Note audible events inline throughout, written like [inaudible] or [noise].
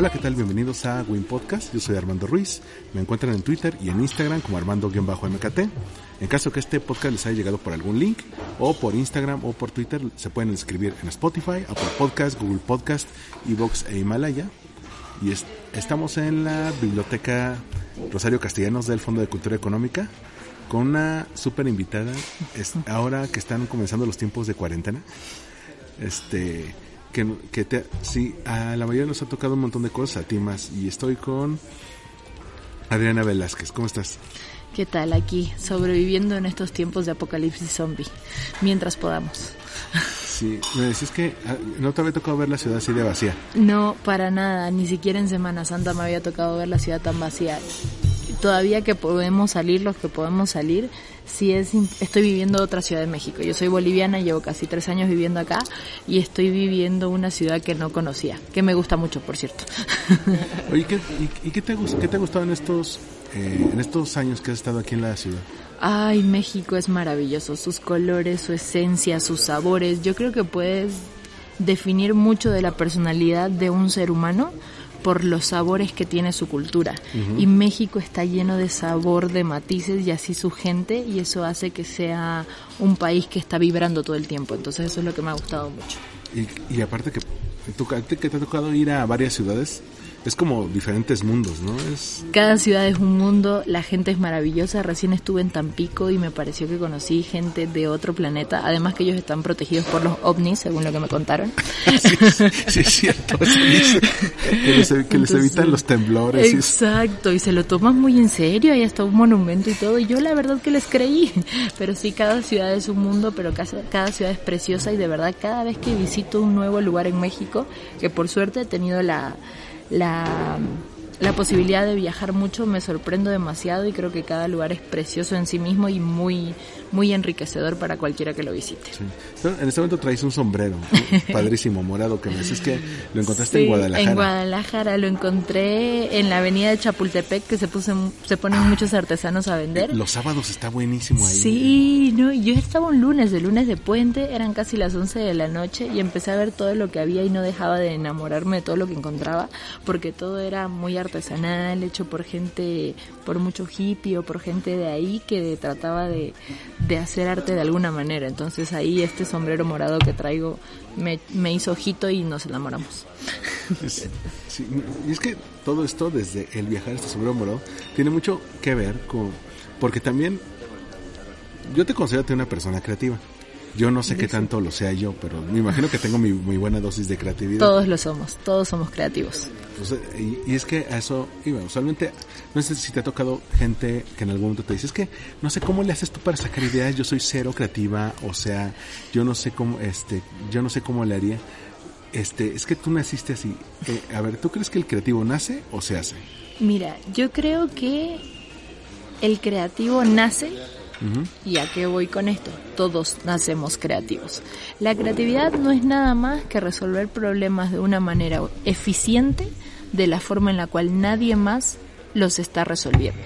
Hola, ¿qué tal? Bienvenidos a Win Podcast. Yo soy Armando Ruiz. Me encuentran en Twitter y en Instagram como Armando-MKT. En caso que este podcast les haya llegado por algún link, o por Instagram o por Twitter, se pueden inscribir en Spotify, Apple Podcast, Google Podcast, Evox e Himalaya. Y estamos en la biblioteca Rosario Castellanos del Fondo de Cultura Económica con una súper invitada. ahora que están comenzando los tiempos de cuarentena. Este que, que te, sí, a la mayoría nos ha tocado un montón de cosas, a ti más. Y estoy con Adriana Velázquez. ¿Cómo estás? ¿Qué tal aquí? Sobreviviendo en estos tiempos de apocalipsis zombie, mientras podamos. Sí, me decís que ah, no te había tocado ver la ciudad así de vacía. No, para nada, ni siquiera en Semana Santa me había tocado ver la ciudad tan vacía. Todavía que podemos salir, los que podemos salir, sí es, estoy viviendo otra ciudad de México. Yo soy boliviana, llevo casi tres años viviendo acá y estoy viviendo una ciudad que no conocía, que me gusta mucho, por cierto. [laughs] Oye, ¿qué, y, qué, te, qué te ha gustado en estos, eh, en estos años que has estado aquí en la ciudad? Ay, México es maravilloso, sus colores, su esencia, sus sabores. Yo creo que puedes definir mucho de la personalidad de un ser humano por los sabores que tiene su cultura. Y México está lleno de sabor, de matices y así su gente y eso hace que sea un país que está vibrando todo el tiempo. Entonces eso es lo que me ha gustado mucho. Y, y aparte que, tú, que te ha tocado ir a varias ciudades, es como diferentes mundos, ¿no? Es... Cada ciudad es un mundo, la gente es maravillosa. Recién estuve en Tampico y me pareció que conocí gente de otro planeta. Además que ellos están protegidos por los ovnis, según lo que me contaron. [laughs] sí, es cierto. que les, evitan los temblores. Exacto, y se lo toman muy en serio. Hay hasta un monumento y todo. Y yo la verdad que les creí. Pero sí, cada ciudad es un mundo, pero cada, cada ciudad es preciosa. Y de verdad, cada vez que visito un nuevo lugar en México, que por suerte he tenido la la, la posibilidad de viajar mucho me sorprendo demasiado y creo que cada lugar es precioso en sí mismo y muy muy enriquecedor para cualquiera que lo visite. en este momento traes un sombrero [laughs] padrísimo, morado, que me dices que lo encontraste en Guadalajara. En Guadalajara lo encontré en la avenida de Chapultepec, que se, puse, se ponen muchos artesanos a vender. Los sábados está buenísimo ahí. Sí, no, yo estaba un lunes, de lunes de puente, eran casi las 11 de la noche y empecé a ver todo lo que había y no dejaba de enamorarme de todo lo que encontraba, porque todo era muy artesanal, hecho por gente, por mucho hippie o por gente de ahí que trataba de de hacer arte de alguna manera. Entonces ahí este sombrero morado que traigo me, me hizo ojito y nos enamoramos. y es que todo esto, desde el viajar este sombrero morado, tiene mucho que ver con... Porque también yo te considero una persona creativa. Yo no sé qué tanto lo sea yo, pero me imagino que tengo mi, muy buena dosis de creatividad. Todos lo somos, todos somos creativos. y, es que a eso iba. Usualmente, no sé si te ha tocado gente que en algún momento te dice, es que no sé cómo le haces tú para sacar ideas, yo soy cero creativa, o sea, yo no sé cómo, este, yo no sé cómo le haría. Este, es que tú naciste así. Eh, a ver, ¿tú crees que el creativo nace o se hace? Mira, yo creo que el creativo nace ¿Y a qué voy con esto? Todos nacemos creativos. La creatividad no es nada más que resolver problemas de una manera eficiente de la forma en la cual nadie más los está resolviendo.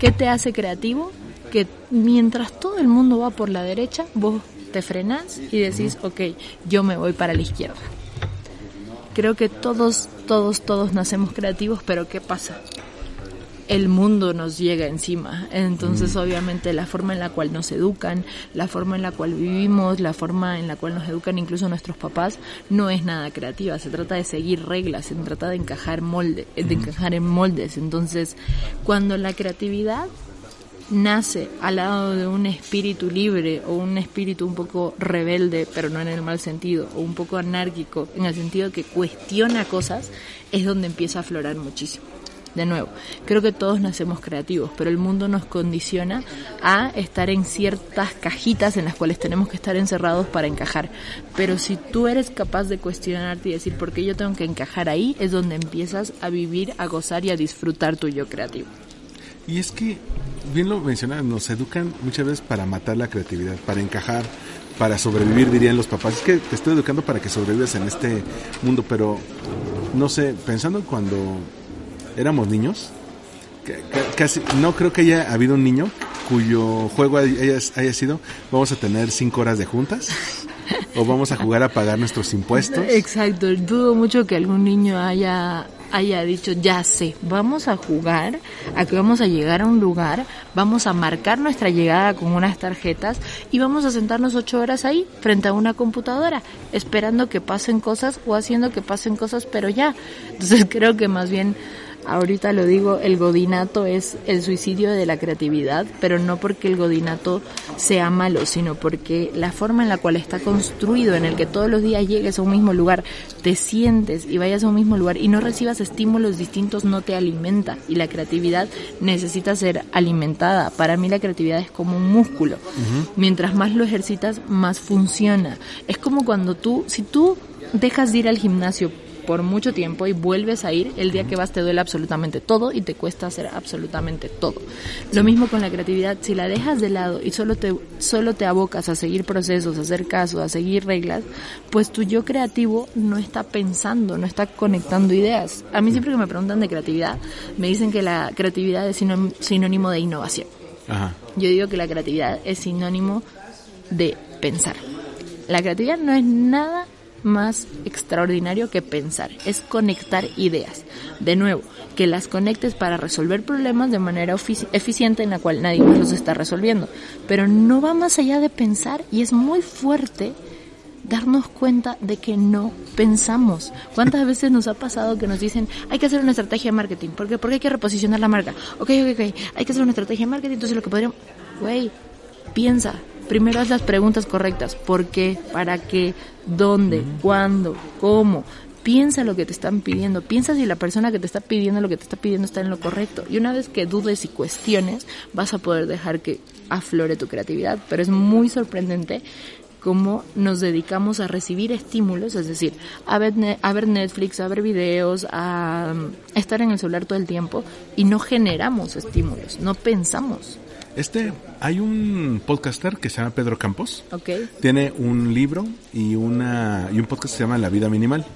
¿Qué te hace creativo? Que mientras todo el mundo va por la derecha, vos te frenás y decís, ok, yo me voy para la izquierda. Creo que todos, todos, todos nacemos creativos, pero ¿qué pasa? El mundo nos llega encima. Entonces, obviamente, la forma en la cual nos educan, la forma en la cual vivimos, la forma en la cual nos educan incluso nuestros papás, no es nada creativa. Se trata de seguir reglas, se trata de encajar molde, de encajar en moldes. Entonces, cuando la creatividad nace al lado de un espíritu libre o un espíritu un poco rebelde, pero no en el mal sentido, o un poco anárquico, en el sentido que cuestiona cosas, es donde empieza a aflorar muchísimo. De nuevo, creo que todos nacemos creativos, pero el mundo nos condiciona a estar en ciertas cajitas en las cuales tenemos que estar encerrados para encajar. Pero si tú eres capaz de cuestionarte y decir por qué yo tengo que encajar ahí, es donde empiezas a vivir, a gozar y a disfrutar tu yo creativo. Y es que, bien lo mencionas, nos educan muchas veces para matar la creatividad, para encajar, para sobrevivir, dirían los papás. Es que te estoy educando para que sobrevivas en este mundo, pero no sé, pensando cuando éramos niños, casi no creo que haya habido un niño cuyo juego haya, haya sido vamos a tener cinco horas de juntas o vamos a jugar a pagar nuestros impuestos. Exacto, dudo mucho que algún niño haya haya dicho, ya sé, vamos a jugar, a que vamos a llegar a un lugar, vamos a marcar nuestra llegada con unas tarjetas y vamos a sentarnos ocho horas ahí frente a una computadora, esperando que pasen cosas o haciendo que pasen cosas, pero ya. Entonces [laughs] creo que más bien ahorita lo digo, el godinato es el suicidio de la creatividad, pero no porque el godinato sea malo, sino porque la forma en la cual está construido, en el que todos los días llegues a un mismo lugar, te sientes y vayas a un mismo lugar y no recibas estímulos distintos, no te alimenta. Y la creatividad necesita ser alimentada. Para mí la creatividad es como un músculo. Mientras más lo ejercitas, más funciona. Es como cuando tú, si tú dejas de ir al gimnasio por mucho tiempo y vuelves a ir, el día que vas te duele absolutamente todo y te cuesta hacer absolutamente todo. Lo mismo con la creatividad, si la dejas de lado y solo te, solo te abocas a seguir procesos, a hacer caso, a seguir reglas, pues tu yo creativo no está pensando, no está conectando ideas. A mí siempre que me preguntan de creatividad, me dicen que la creatividad es sinónimo de innovación. Yo digo que la creatividad es sinónimo de pensar. La creatividad no es nada más extraordinario que pensar, es conectar ideas. De nuevo, que las conectes para resolver problemas de manera eficiente en la cual nadie más los está resolviendo. Pero no va más allá de pensar y es muy fuerte darnos cuenta de que no pensamos. ¿Cuántas veces nos ha pasado que nos dicen, hay que hacer una estrategia de marketing? ¿Por qué? Porque hay que reposicionar la marca. Ok, ok, ok, hay que hacer una estrategia de marketing, entonces lo que podríamos... Güey, piensa, primero haz las preguntas correctas. ¿Por qué? ¿Para qué? ¿Dónde? ¿Cuándo? ¿Cómo? Piensa lo que te están pidiendo. Piensa si la persona que te está pidiendo lo que te está pidiendo está en lo correcto. Y una vez que dudes y cuestiones, vas a poder dejar que aflore tu creatividad. Pero es muy sorprendente cómo nos dedicamos a recibir estímulos, es decir, a ver, a ver Netflix, a ver videos, a estar en el celular todo el tiempo y no generamos estímulos, no pensamos. Este, hay un podcaster que se llama Pedro Campos. Ok. Tiene un libro y una y un podcast que se llama La vida minimal.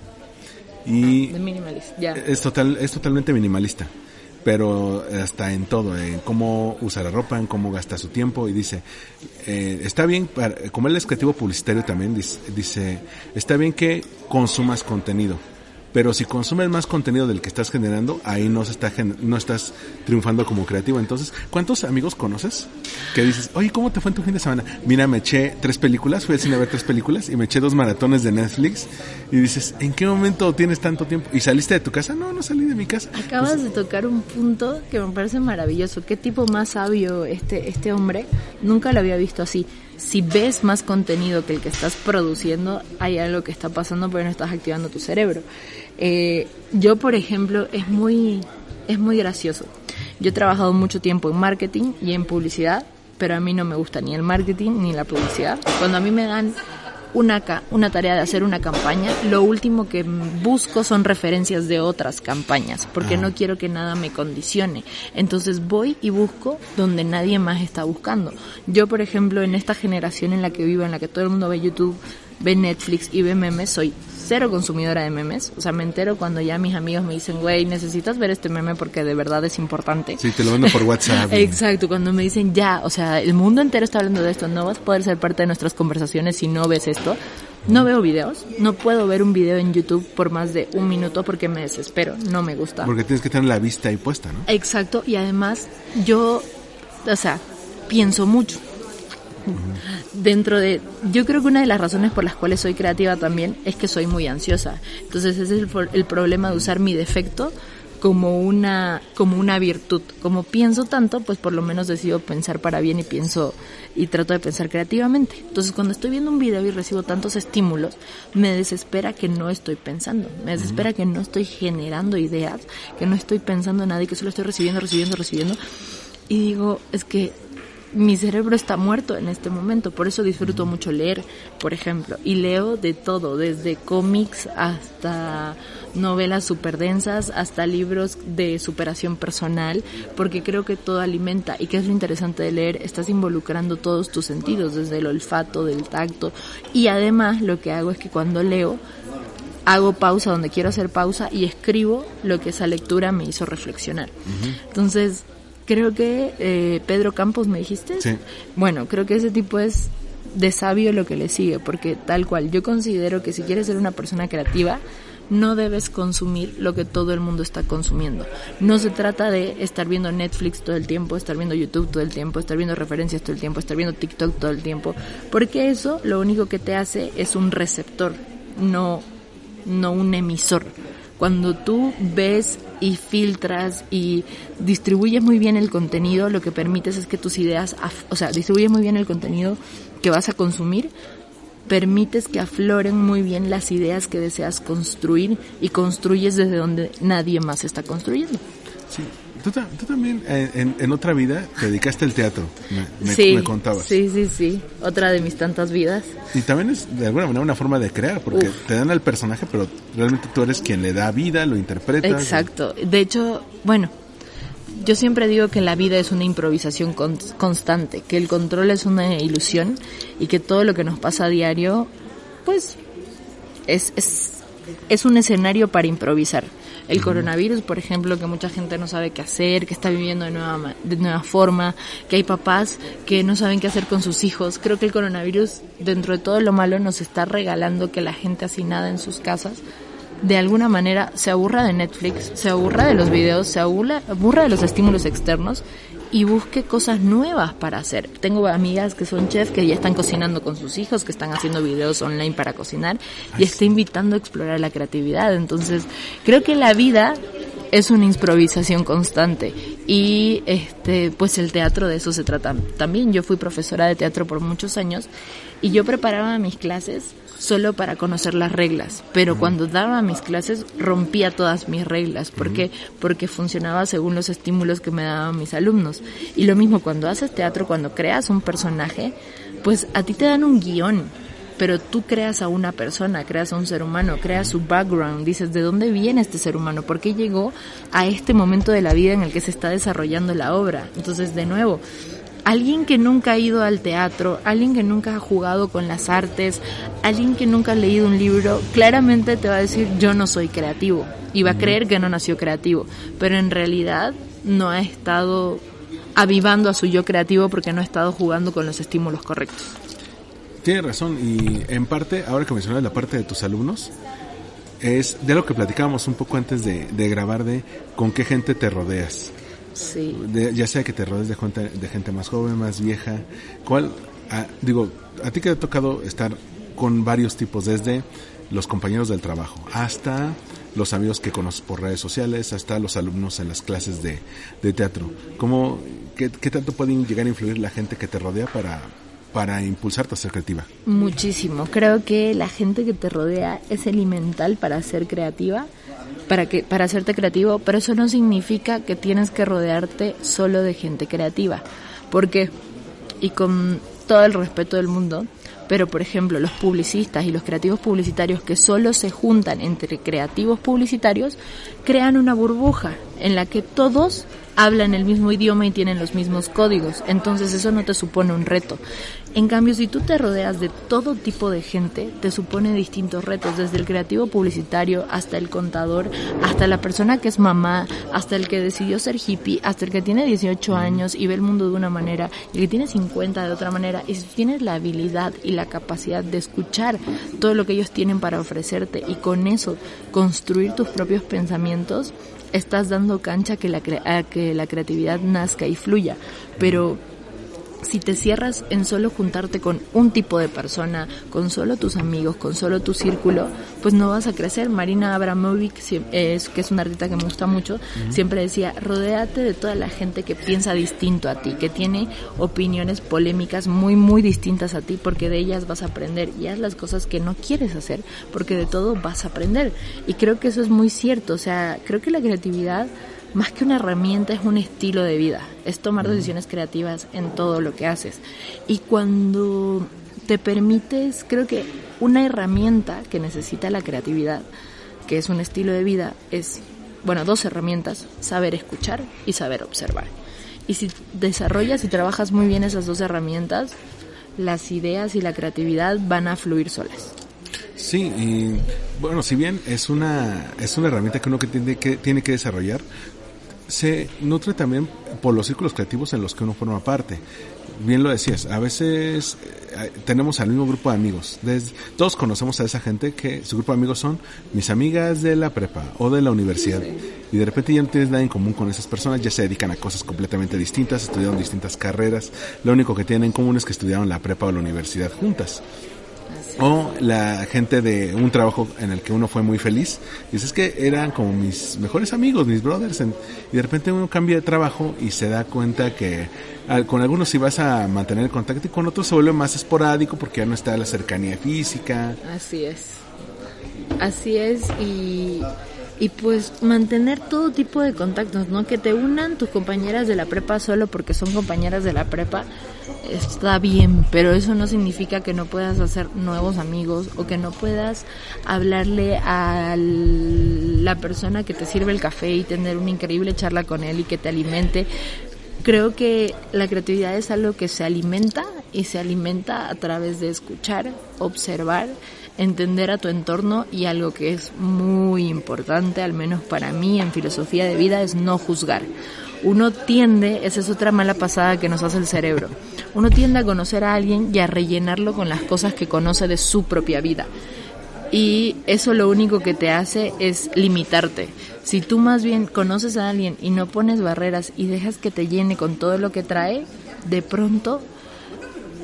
Y minimalista, ya. Es total es totalmente minimalista, pero hasta en todo, en cómo usa la ropa, en cómo gasta su tiempo y dice, eh, está bien, para, como él es creativo publicitario también, dice, dice, está bien que consumas contenido, pero si consumes más contenido del que estás generando, ahí no se está no estás triunfando como creativo. Entonces, ¿cuántos amigos conoces que dices, oye, ¿cómo te fue en tu fin de semana? Mira, me eché tres películas, fui al cine a ver tres películas y me eché dos maratones de Netflix y dices, ¿en qué momento tienes tanto tiempo? ¿Y saliste de tu casa? No, no salí de mi casa. Acabas pues de tocar un punto que me parece maravilloso. Qué tipo más sabio este, este hombre. Nunca lo había visto así si ves más contenido que el que estás produciendo, hay algo que está pasando porque no estás activando tu cerebro. Eh, yo, por ejemplo, es muy, es muy gracioso. Yo he trabajado mucho tiempo en marketing y en publicidad, pero a mí no me gusta ni el marketing ni la publicidad. Cuando a mí me dan una, una tarea de hacer una campaña, lo último que busco son referencias de otras campañas, porque no quiero que nada me condicione. Entonces voy y busco donde nadie más está buscando. Yo, por ejemplo, en esta generación en la que vivo, en la que todo el mundo ve YouTube, ve Netflix y ve memes, soy cero consumidora de memes. O sea, me entero cuando ya mis amigos me dicen, güey, necesitas ver este meme porque de verdad es importante. Sí, te lo mando por WhatsApp. [laughs] Exacto, cuando me dicen, ya, o sea, el mundo entero está hablando de esto, no vas a poder ser parte de nuestras conversaciones si no ves esto. No veo videos, no puedo ver un video en YouTube por más de un minuto porque me desespero, no me gusta. Porque tienes que tener la vista ahí puesta, ¿no? Exacto, y además yo, o sea, pienso mucho. [laughs] Dentro de, yo creo que una de las razones por las cuales soy creativa también es que soy muy ansiosa. Entonces ese es el, el problema de usar mi defecto como una como una virtud. Como pienso tanto, pues por lo menos decido pensar para bien y pienso y trato de pensar creativamente. Entonces, cuando estoy viendo un video y recibo tantos estímulos, me desespera que no estoy pensando, me desespera que no estoy generando ideas, que no estoy pensando en nada y que solo estoy recibiendo, recibiendo, recibiendo. Y digo, es que mi cerebro está muerto en este momento, por eso disfruto mucho leer, por ejemplo, y leo de todo, desde cómics hasta novelas súper densas, hasta libros de superación personal, porque creo que todo alimenta y que es lo interesante de leer, estás involucrando todos tus sentidos, desde el olfato, del tacto, y además lo que hago es que cuando leo, hago pausa donde quiero hacer pausa y escribo lo que esa lectura me hizo reflexionar. Entonces, creo que eh, Pedro Campos me dijiste. Sí. Bueno, creo que ese tipo es de sabio lo que le sigue, porque tal cual, yo considero que si quieres ser una persona creativa, no debes consumir lo que todo el mundo está consumiendo. No se trata de estar viendo Netflix todo el tiempo, estar viendo YouTube todo el tiempo, estar viendo referencias todo el tiempo, estar viendo TikTok todo el tiempo, porque eso lo único que te hace es un receptor, no, no un emisor. Cuando tú ves y filtras y distribuyes muy bien el contenido, lo que permites es que tus ideas, o sea, distribuyes muy bien el contenido que vas a consumir, permites que afloren muy bien las ideas que deseas construir y construyes desde donde nadie más está construyendo. Sí. Tú, ta- tú también eh, en, en otra vida te dedicaste al teatro, me, me- sí, me contabas. sí, sí, sí. Otra de mis tantas vidas. Y también es de alguna manera una forma de crear, porque Uf. te dan al personaje, pero realmente tú eres quien le da vida, lo interpreta. Exacto. De hecho, bueno, yo siempre digo que la vida es una improvisación con- constante, que el control es una ilusión y que todo lo que nos pasa a diario, pues, es, es, es un escenario para improvisar. El coronavirus, por ejemplo, que mucha gente no sabe qué hacer, que está viviendo de nueva, de nueva forma, que hay papás que no saben qué hacer con sus hijos. Creo que el coronavirus, dentro de todo lo malo, nos está regalando que la gente nada en sus casas de alguna manera se aburra de Netflix, se aburra de los videos, se aburra, aburra de los estímulos externos y busque cosas nuevas para hacer. Tengo amigas que son chefs que ya están cocinando con sus hijos, que están haciendo videos online para cocinar y está invitando a explorar la creatividad. Entonces, creo que la vida es una improvisación constante y este pues el teatro de eso se trata también yo fui profesora de teatro por muchos años y yo preparaba mis clases solo para conocer las reglas pero cuando daba mis clases rompía todas mis reglas. ¿por qué? porque funcionaba según los estímulos que me daban mis alumnos. Y lo mismo cuando haces teatro cuando creas un personaje pues a ti te dan un guion pero tú creas a una persona, creas a un ser humano, creas su background, dices de dónde viene este ser humano, por qué llegó a este momento de la vida en el que se está desarrollando la obra. Entonces, de nuevo, alguien que nunca ha ido al teatro, alguien que nunca ha jugado con las artes, alguien que nunca ha leído un libro, claramente te va a decir yo no soy creativo y va a creer que no nació creativo, pero en realidad no ha estado avivando a su yo creativo porque no ha estado jugando con los estímulos correctos. Tienes razón, y en parte, ahora que mencionas la parte de tus alumnos, es de lo que platicábamos un poco antes de, de grabar de con qué gente te rodeas. Sí. De- ya sea que te rodees de gente, de gente más joven, más vieja. ¿Cuál? ah, digo, a ti que te ha tocado estar con varios tipos, desde los compañeros del trabajo hasta los amigos que conoces por redes sociales, hasta los alumnos en las clases de, de teatro. ¿Cómo, qué, ¿Qué tanto pueden llegar a influir la gente que te rodea para, para impulsarte a ser creativa? Muchísimo. Creo que la gente que te rodea es elemental para ser creativa, para que para hacerte creativo, pero eso no significa que tienes que rodearte solo de gente creativa. Porque y con todo el respeto del mundo, pero por ejemplo, los publicistas y los creativos publicitarios que solo se juntan entre creativos publicitarios crean una burbuja en la que todos hablan el mismo idioma y tienen los mismos códigos. Entonces eso no te supone un reto. En cambio, si tú te rodeas de todo tipo de gente, te supone distintos retos, desde el creativo publicitario hasta el contador, hasta la persona que es mamá, hasta el que decidió ser hippie, hasta el que tiene 18 años y ve el mundo de una manera, y el que tiene 50 de otra manera. Y si tienes la habilidad y la capacidad de escuchar todo lo que ellos tienen para ofrecerte y con eso construir tus propios pensamientos, estás dando cancha que la a que la creatividad nazca y fluya. Pero si te cierras en solo juntarte con un tipo de persona, con solo tus amigos, con solo tu círculo, pues no vas a crecer. Marina Abramovic, que es una artista que me gusta mucho, siempre decía, rodéate de toda la gente que piensa distinto a ti, que tiene opiniones polémicas muy, muy distintas a ti, porque de ellas vas a aprender y haz las cosas que no quieres hacer, porque de todo vas a aprender. Y creo que eso es muy cierto, o sea, creo que la creatividad más que una herramienta, es un estilo de vida. Es tomar decisiones creativas en todo lo que haces. Y cuando te permites, creo que una herramienta que necesita la creatividad, que es un estilo de vida, es, bueno, dos herramientas, saber escuchar y saber observar. Y si desarrollas y trabajas muy bien esas dos herramientas, las ideas y la creatividad van a fluir solas. Sí, y bueno, si bien es una es una herramienta que uno que tiene que tiene que desarrollar, se nutre también por los círculos creativos en los que uno forma parte. Bien lo decías, a veces eh, tenemos al mismo grupo de amigos. todos conocemos a esa gente que su grupo de amigos son mis amigas de la prepa o de la universidad. Y de repente ya no tienes nada en común con esas personas, ya se dedican a cosas completamente distintas, estudiaron distintas carreras. Lo único que tienen en común es que estudiaron la prepa o la universidad juntas o la gente de un trabajo en el que uno fue muy feliz. Y es que eran como mis mejores amigos, mis brothers. y de repente uno cambia de trabajo y se da cuenta que con algunos sí vas a mantener el contacto y con otros se vuelve más esporádico porque ya no está la cercanía física. Así es. Así es y y pues mantener todo tipo de contactos, ¿no? Que te unan tus compañeras de la prepa solo porque son compañeras de la prepa, está bien, pero eso no significa que no puedas hacer nuevos amigos o que no puedas hablarle a la persona que te sirve el café y tener una increíble charla con él y que te alimente. Creo que la creatividad es algo que se alimenta y se alimenta a través de escuchar, observar, entender a tu entorno y algo que es muy importante, al menos para mí en filosofía de vida, es no juzgar. Uno tiende, esa es otra mala pasada que nos hace el cerebro, uno tiende a conocer a alguien y a rellenarlo con las cosas que conoce de su propia vida. Y eso lo único que te hace es limitarte. Si tú más bien conoces a alguien y no pones barreras y dejas que te llene con todo lo que trae, de pronto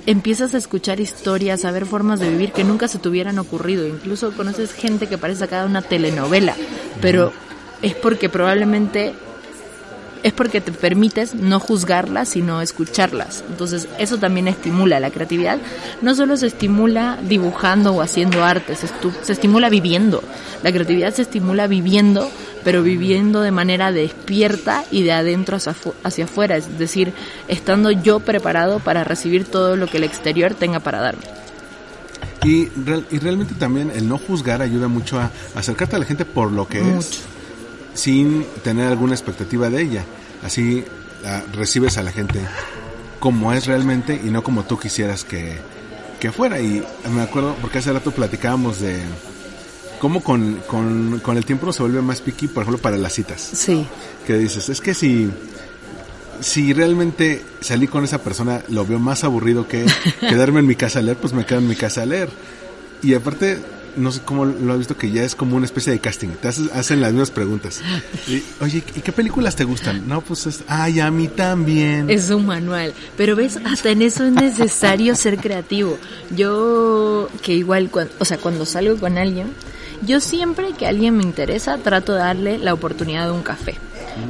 empiezas a escuchar historias, a ver formas de vivir que nunca se te hubieran ocurrido. Incluso conoces gente que parece sacada de una telenovela, pero es porque probablemente es porque te permites no juzgarlas, sino escucharlas. Entonces, eso también estimula la creatividad. No solo se estimula dibujando o haciendo arte, se, se estimula viviendo. La creatividad se estimula viviendo pero viviendo de manera despierta y de adentro hacia, hacia afuera, es decir, estando yo preparado para recibir todo lo que el exterior tenga para darme. Y, y realmente también el no juzgar ayuda mucho a acercarte a la gente por lo que es, sin tener alguna expectativa de ella. Así recibes a la gente como es realmente y no como tú quisieras que, que fuera. Y me acuerdo, porque hace rato platicábamos de cómo con, con, con el tiempo se vuelve más picky, por ejemplo, para las citas. Sí. Que dices, es que si, si realmente salí con esa persona, lo veo más aburrido que [laughs] quedarme en mi casa a leer, pues me quedo en mi casa a leer. Y aparte, no sé cómo lo has visto, que ya es como una especie de casting. Te hacen las mismas preguntas. Oye, ¿y qué películas te gustan? No, pues es, ay, a mí también. Es un manual. Pero ves, hasta en eso es necesario ser creativo. Yo, que igual, o sea, cuando salgo con alguien, yo siempre que alguien me interesa trato de darle la oportunidad de un café,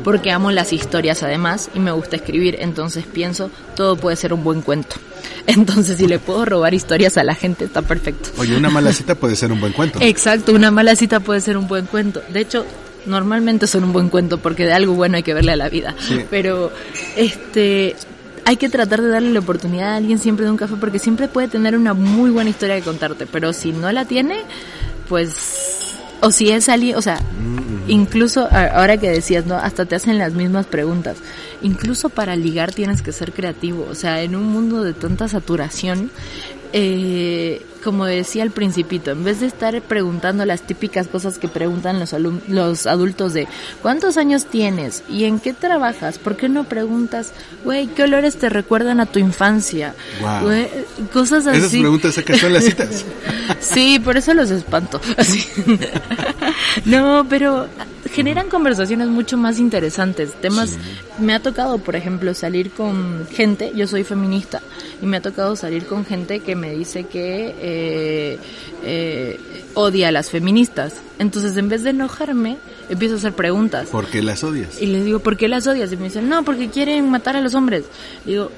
porque amo las historias además y me gusta escribir, entonces pienso, todo puede ser un buen cuento. [laughs] Entonces, si le puedo robar historias a la gente, está perfecto. Oye, una mala cita puede ser un buen [laughs] cuento. Exacto, una mala cita puede ser un buen cuento. De hecho, normalmente son un buen cuento porque de algo bueno hay que verle a la vida. Pero, este, hay que tratar de darle la oportunidad a alguien siempre de un café porque siempre puede tener una muy buena historia que contarte, pero si no la tiene, pues, o si es alguien, o sea, incluso a- ahora que decías, ¿no? Hasta te hacen las mismas preguntas. Incluso para ligar tienes que ser creativo. O sea, en un mundo de tanta saturación, eh, como decía el principito, en vez de estar preguntando las típicas cosas que preguntan los, los adultos de ¿cuántos años tienes? ¿Y en qué trabajas? ¿Por qué no preguntas, güey, qué olores te recuerdan a tu infancia? Güey, cosas así. Esas preguntas sacas son las citas. [laughs] Sí, por eso los espanto. [laughs] Así. [laughs] No, pero generan conversaciones mucho más interesantes. Temas, me ha tocado, por ejemplo, salir con gente, yo soy feminista, y me ha tocado salir con gente que me dice que eh, eh, odia a las feministas. Entonces, en vez de enojarme, empiezo a hacer preguntas. ¿Por qué las odias? Y les digo, ¿por qué las odias? Y me dicen, no, porque quieren matar a los hombres. Digo,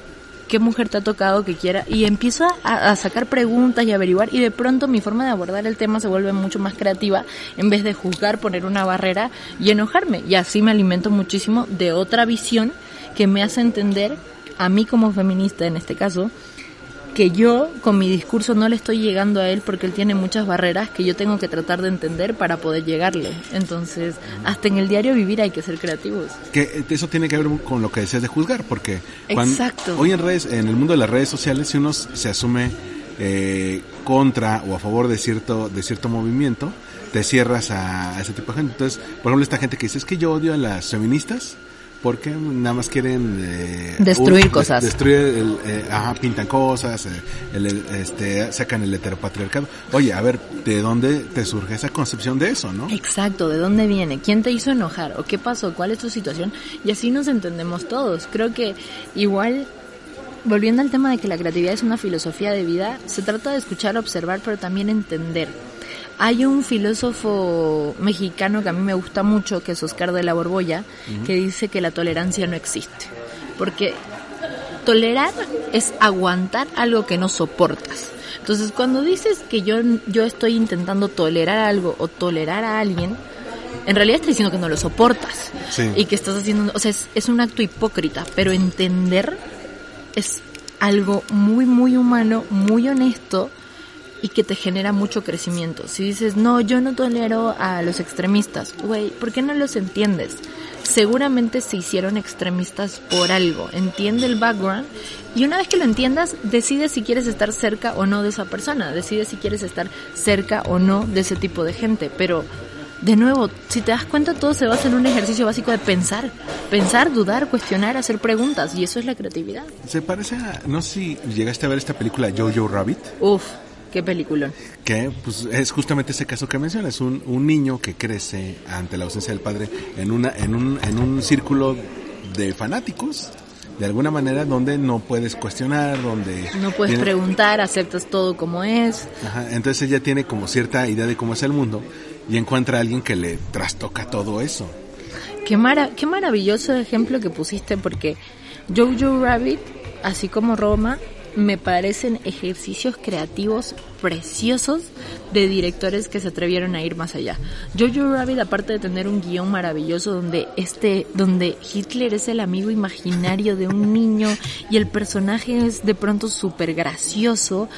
¿qué mujer te ha tocado que quiera? Y empiezo a, a sacar preguntas y averiguar y de pronto mi forma de abordar el tema se vuelve mucho más creativa en vez de juzgar, poner una barrera y enojarme. Y así me alimento muchísimo de otra visión que me hace entender, a mí como feminista en este caso, que yo con mi discurso no le estoy llegando a él porque él tiene muchas barreras que yo tengo que tratar de entender para poder llegarle. Entonces, hasta en el diario vivir hay que ser creativos. Que eh, eso tiene que ver con lo que decías de juzgar, porque Exacto. hoy en redes, en el mundo de las redes sociales, si uno se asume eh, contra o a favor de cierto de cierto movimiento, te cierras a, a ese tipo de gente. Entonces, por ejemplo, esta gente que dice es que yo odio a las feministas porque nada más quieren eh, Destruir un- cosas. destruir el, eh, ajá, pintan cosas, eh, el- el- este, sacan el heteropatriarcado. Oye, a ver, ¿de dónde te surge esa concepción de eso, no? Exacto, ¿de dónde viene? ¿Quién te hizo enojar? ¿O qué pasó? ¿Cuál es tu situación? Y así nos entendemos todos. Creo que igual, volviendo al tema de que la creatividad es una filosofía de vida, se trata de escuchar, observar, pero también entender. Hay un filósofo mexicano que a mí me gusta mucho, que es Oscar de la Borbolla, que dice que la tolerancia no existe. Porque tolerar es aguantar algo que no soportas. Entonces, cuando dices que yo, yo estoy intentando tolerar algo o tolerar a alguien, en realidad estás diciendo que no lo soportas. Sí. Y que estás haciendo, o sea, es, es un acto hipócrita, pero entender es algo muy, muy humano, muy honesto y que te genera mucho crecimiento. Si dices, no, yo no tolero a los extremistas, güey, ¿por qué no los entiendes? Seguramente se hicieron extremistas por algo. Entiende el background y una vez que lo entiendas, decides si quieres estar cerca o no de esa persona. Decides si quieres estar cerca o no de ese tipo de gente. Pero, de nuevo, si te das cuenta, todo se basa en un ejercicio básico de pensar. Pensar, dudar, cuestionar, hacer preguntas. Y eso es la creatividad. Se parece a, no sé si llegaste a ver esta película Jojo Rabbit. Uf, qué peliculón. que pues es justamente ese caso que mencionas, un, un niño que crece ante la ausencia del padre en una en un en un círculo de fanáticos de alguna manera donde no puedes cuestionar, donde No puedes tiene- preguntar, aceptas todo como es. Ajá, entonces ella tiene como cierta idea de cómo es el mundo y encuentra a alguien que le trastoca todo eso. Qué, mara qué maravilloso ejemplo que pusiste porque Jojo Rabbit, así como Roma, me parecen ejercicios creativos preciosos de directores que se atrevieron a ir más allá. Jojo Rabbit, aparte de tener un guion maravilloso donde este, donde Hitler es el amigo imaginario de un niño y el personaje es de pronto súper gracioso,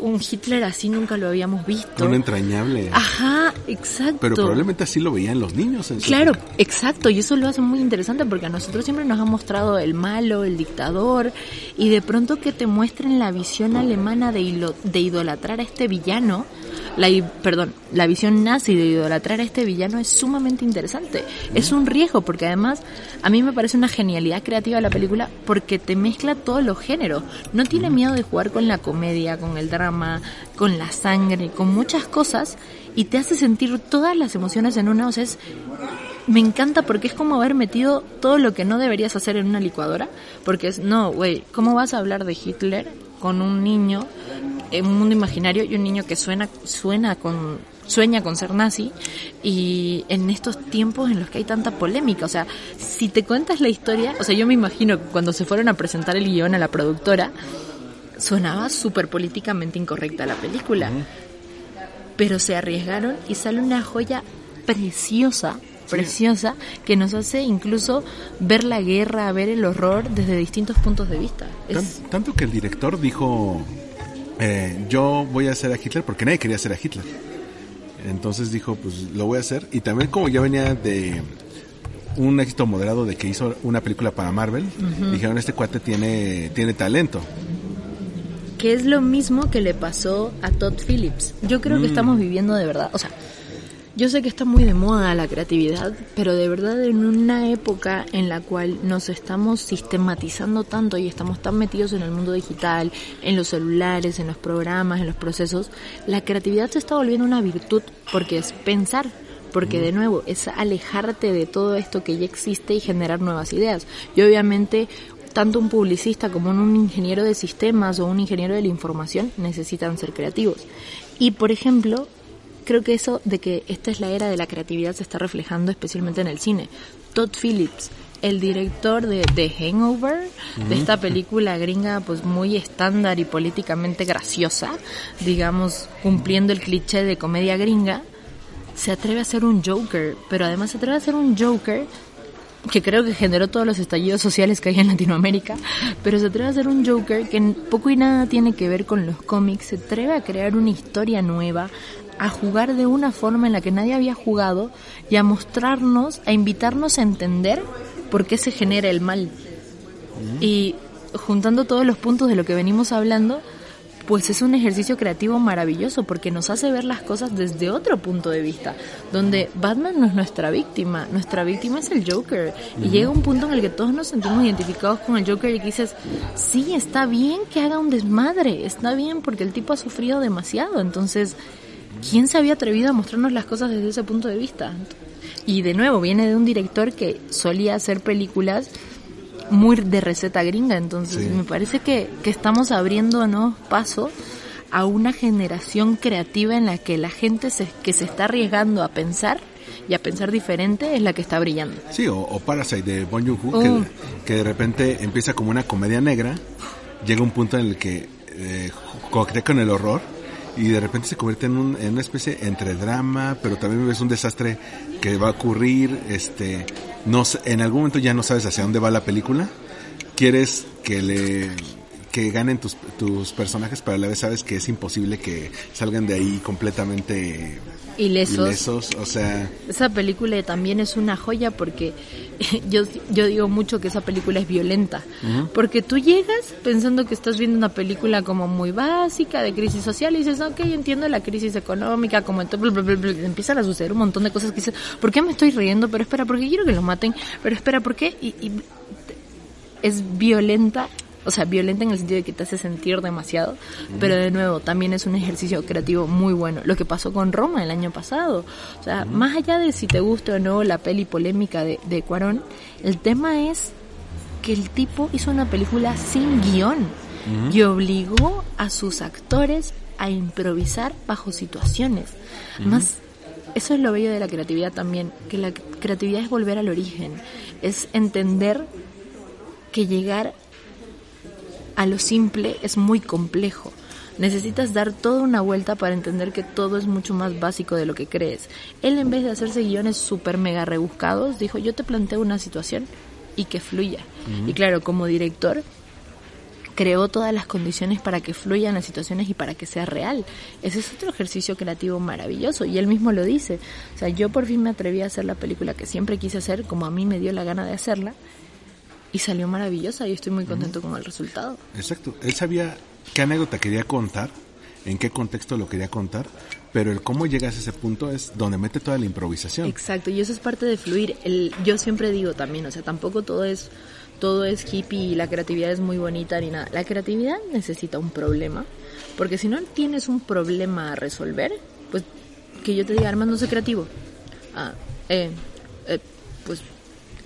un Hitler así nunca lo habíamos visto. Un entrañable. Ajá, exacto. Pero probablemente así lo veían los niños en Claro, época. exacto, y eso lo hace muy interesante porque a nosotros siempre nos ha mostrado el malo, el dictador, y de pronto que te muestren la visión alemana de, hilo- de idolatrar a este villano, la, perdón, la visión nazi de idolatrar a este villano es sumamente interesante. Es un riesgo porque además a mí me parece una genialidad creativa la película porque te mezcla todos los géneros. No tiene miedo de jugar con la comedia, con el drama, con la sangre, con muchas cosas y te hace sentir todas las emociones en una. O sea, es, me encanta porque es como haber metido todo lo que no deberías hacer en una licuadora. Porque es, no, güey, ¿cómo vas a hablar de Hitler con un niño en un mundo imaginario y un niño que suena, suena con, sueña con ser nazi y en estos tiempos en los que hay tanta polémica? O sea, si te cuentas la historia, o sea, yo me imagino que cuando se fueron a presentar el guion a la productora, sonaba súper políticamente incorrecta la película pero se arriesgaron y sale una joya preciosa, preciosa, que nos hace incluso ver la guerra, ver el horror desde distintos puntos de vista. Tan- tanto que el director dijo, eh, yo voy a hacer a Hitler porque nadie quería hacer a Hitler. Entonces dijo, pues lo voy a hacer. Y también como ya venía de un éxito moderado de que hizo una película para Marvel, dijeron, este cuate tiene, tiene talento. Que es lo mismo que le pasó a Todd Phillips. Yo creo que Mm. estamos viviendo de verdad, o sea, yo sé que está muy de moda la creatividad, pero de verdad en una época en la cual nos estamos sistematizando tanto y estamos tan metidos en el mundo digital, en los celulares, en los programas, en los procesos, la creatividad se está volviendo una virtud porque es pensar, porque de nuevo es alejarte de todo esto que ya existe y generar nuevas ideas. Y obviamente tanto un publicista como un ingeniero de sistemas o un ingeniero de la información necesitan ser creativos. Y por ejemplo, creo que eso de que esta es la era de la creatividad se está reflejando especialmente en el cine. Todd Phillips, el director de The Hangover, de esta película gringa pues muy estándar y políticamente graciosa, digamos, cumpliendo el cliché de comedia gringa, se atreve a hacer un Joker, pero además se atreve a hacer un Joker que creo que generó todos los estallidos sociales que hay en Latinoamérica, pero se atreve a hacer un Joker que poco y nada tiene que ver con los cómics, se atreve a crear una historia nueva, a jugar de una forma en la que nadie había jugado y a mostrarnos, a invitarnos a entender por qué se genera el mal. Y juntando todos los puntos de lo que venimos hablando, pues es un ejercicio creativo maravilloso porque nos hace ver las cosas desde otro punto de vista, donde Batman no es nuestra víctima, nuestra víctima es el Joker. Y llega un punto en el que todos nos sentimos identificados con el Joker y que dices, sí, está bien que haga un desmadre, está bien porque el tipo ha sufrido demasiado, entonces, ¿quién se había atrevido a mostrarnos las cosas desde ese punto de vista? Y de nuevo, viene de un director que solía hacer películas muy de receta gringa, entonces Sí. me parece que, que estamos abriéndonos paso a una generación creativa en la que la gente se, que se está arriesgando a pensar y a pensar diferente es la que está brillando. Sí, o, o Parasite de Bong Joon-ho, Oh. que, que de repente empieza como una comedia negra, llega un punto en el que eh, coquetea con el horror y de repente se convierte en, un- en una especie entre drama, pero también ves un desastre que va a ocurrir, este, no en algún momento ya no sabes hacia dónde va la película, quieres que le que ganen tus, tus personajes, pero a la vez sabes que es imposible que salgan de ahí completamente Ilesos. ilesos, o sea, Esa película también es una joya porque [laughs] yo, yo digo mucho que esa película es violenta. Porque tú llegas pensando que estás viendo una película como muy básica de crisis social y dices, ok, entiendo la crisis económica, como en todo, bla, bla, bla, bla", y empiezan a suceder un montón de cosas que dices, ¿por qué me estoy riendo? Pero espera, ¿por qué quiero que lo maten? Pero espera, ¿por qué? Y, y es violenta, o sea, violenta en el sentido de que te hace sentir demasiado, pero de nuevo, también es un ejercicio creativo muy bueno. Lo que pasó con Roma el año pasado, o sea, más allá de si te gusta o no la peli polémica de, de Cuarón, el tema es que el tipo hizo una película sin guion y obligó a sus actores a improvisar bajo situaciones. Más eso es lo bello de la creatividad también, que la creatividad es volver al origen, es entender que llegar a lo simple es muy complejo. Necesitas dar toda una vuelta para entender que todo es mucho más básico de lo que crees. Él en vez de hacerse guiones súper mega rebuscados, dijo yo te planteo una situación y que fluya. Y claro, como director, creó todas las condiciones para que fluyan las situaciones y para que sea real. Ese es otro ejercicio creativo maravilloso y él mismo lo dice. O sea, yo por fin me atreví a hacer la película que siempre quise hacer, como a mí me dio la gana de hacerla, y salió maravillosa y estoy muy contento con el resultado. Exacto. Él sabía qué anécdota quería contar, en qué contexto lo quería contar, pero el cómo llegas a ese punto es donde mete toda la improvisación. Exacto, y eso es parte de fluir. El, yo siempre digo también, o sea, tampoco todo es todo es hippie y la creatividad es muy bonita ni nada. La creatividad necesita un problema, porque si no tienes un problema a resolver, pues que yo te diga, Armando, soy creativo. Ah, eh, eh, pues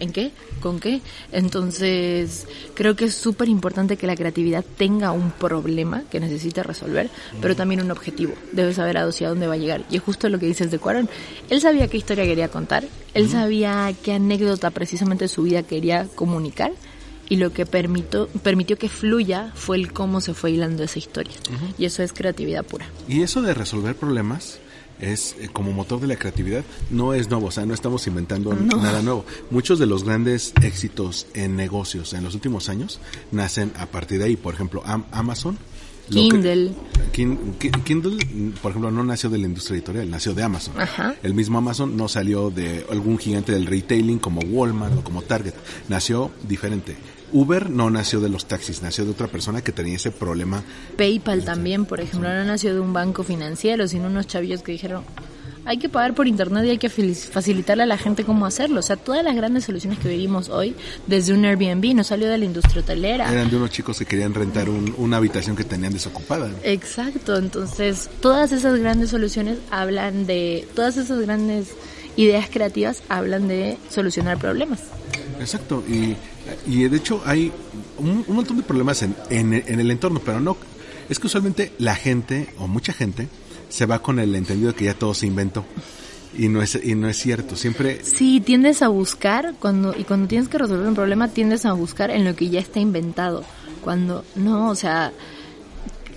¿En qué? ¿Con qué? Entonces, creo que es súper importante que la creatividad tenga un problema que necesite resolver, pero también un objetivo. Debe saber hacia dónde va a llegar. Y es justo lo que dices de Cuarón. Él sabía qué historia quería contar, él sabía qué anécdota precisamente de su vida quería comunicar, y lo que permitió, permitió que fluya fue el cómo se fue hilando esa historia. Y eso es creatividad pura. Y eso de resolver problemas es eh, como motor de la creatividad, no es nuevo, o sea, no estamos inventando [laughs] nada nuevo. Muchos de los grandes éxitos en negocios en los últimos años nacen a partir de ahí. Por ejemplo, Am- Amazon Que- Kindle. Kin- Ki- Kindle, por ejemplo, no nació de la industria editorial, nació de Amazon. Ajá. El mismo Amazon no salió de algún gigante del retailing como Walmart o como Target. Nació diferente. Uber no nació de los taxis, nació de otra persona que tenía ese problema. PayPal también, por ejemplo, no nació de un banco financiero, sino unos chavillos que dijeron, hay que pagar por internet y hay que facilitarle a la gente cómo hacerlo. O sea, todas las grandes soluciones que vivimos hoy, desde un Airbnb, no salió de la industria hotelera. Eran de unos chicos que querían rentar un- una habitación que tenían desocupada. Exacto, entonces todas esas grandes soluciones hablan de, todas esas grandes ideas creativas hablan de solucionar problemas. Exacto, y, y de hecho hay un, un montón de problemas en, en, en el entorno, pero no, es que usualmente la gente, o mucha gente, se va con el entendido de que ya todo se inventó. Y no es, y no es cierto, siempre Sí, tiendes a buscar cuando y cuando tienes que resolver un problema tiendes a buscar en lo que ya está inventado. Cuando no, o sea,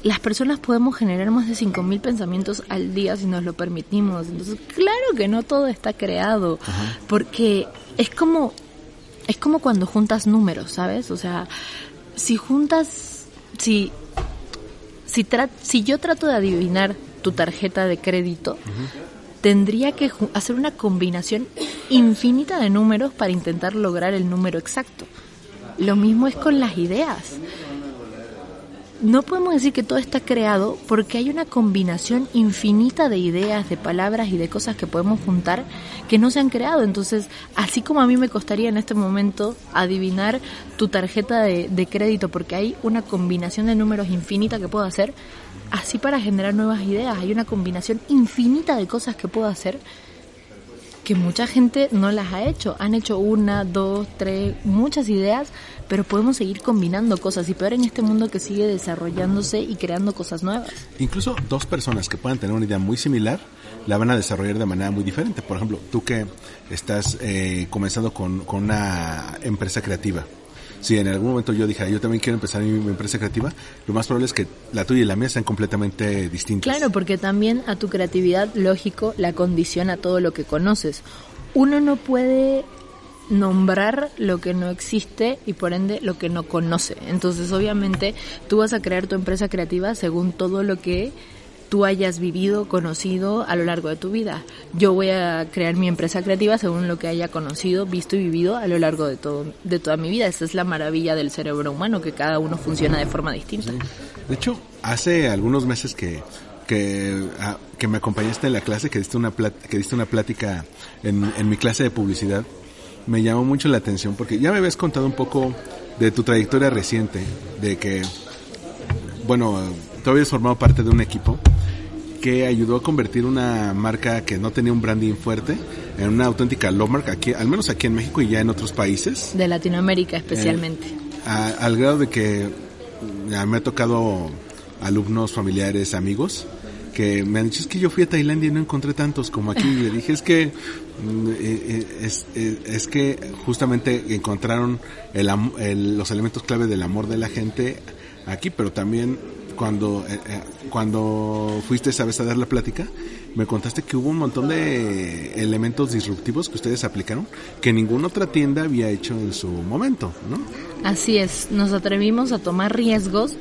las personas podemos generar más de 5000 pensamientos al día si nos lo permitimos. Entonces, claro que no todo está creado, porque es como es como cuando juntas números, ¿sabes? O sea, si juntas si si tra- si yo trato de adivinar tu tarjeta de crédito, tendría que hacer una combinación infinita de números para intentar lograr el número exacto. Lo mismo es con las ideas. No podemos decir que todo está creado porque hay una combinación infinita de ideas, de palabras y de cosas que podemos juntar que no se han creado. Entonces, así como a mí me costaría en este momento adivinar tu tarjeta de, de crédito porque hay una combinación de números infinita que puedo hacer, así para generar nuevas ideas hay una combinación infinita de cosas que puedo hacer que mucha gente no las ha hecho. Han hecho una, dos, tres, muchas ideas, pero podemos seguir combinando cosas. Y peor en este mundo que sigue desarrollándose y creando cosas nuevas. Incluso dos personas que puedan tener una idea muy similar la van a desarrollar de manera muy diferente. Por ejemplo, tú que estás eh, comenzando con, con una empresa creativa. Si en algún momento yo dije, yo también quiero empezar mi, mi empresa creativa, lo más probable es que la tuya y la mía sean completamente distintas. Claro, porque también a tu creatividad, lógico, la condiciona todo lo que conoces. Uno no puede nombrar lo que no existe y por ende lo que no conoce. Entonces, obviamente, tú vas a crear tu empresa creativa según todo lo que tú hayas vivido, conocido a lo largo de tu vida. Yo voy a crear mi empresa creativa según lo que haya conocido, visto y vivido a lo largo de todo de toda mi vida. Esa es la maravilla del cerebro humano, que cada uno funciona de forma distinta. De hecho, hace algunos meses que que, ah, que me acompañaste en la clase, que diste una plat- que diste una plática en, en mi clase de publicidad, me llamó mucho la atención porque ya me habías contado un poco de tu trayectoria reciente, de que, bueno, tú habías formado parte de un equipo que ayudó a convertir una marca que no tenía un branding fuerte en una auténtica low marca aquí, al menos aquí en México y ya en otros países De Latinoamérica especialmente. a- al grado de que me ha tocado alumnos, familiares, amigos que me han dicho es que yo fui a Tailandia y no encontré tantos como aquí y le dije es que mm, eh, eh, es, eh, es que justamente encontraron el, el- los elementos clave del amor de la gente aquí pero también cuando eh, eh, cuando fuiste esa vez a dar la plática me contaste que hubo un montón de elementos disruptivos que ustedes aplicaron que ninguna otra tienda había hecho en su momento ¿no? Así es, nos atrevimos a tomar riesgos,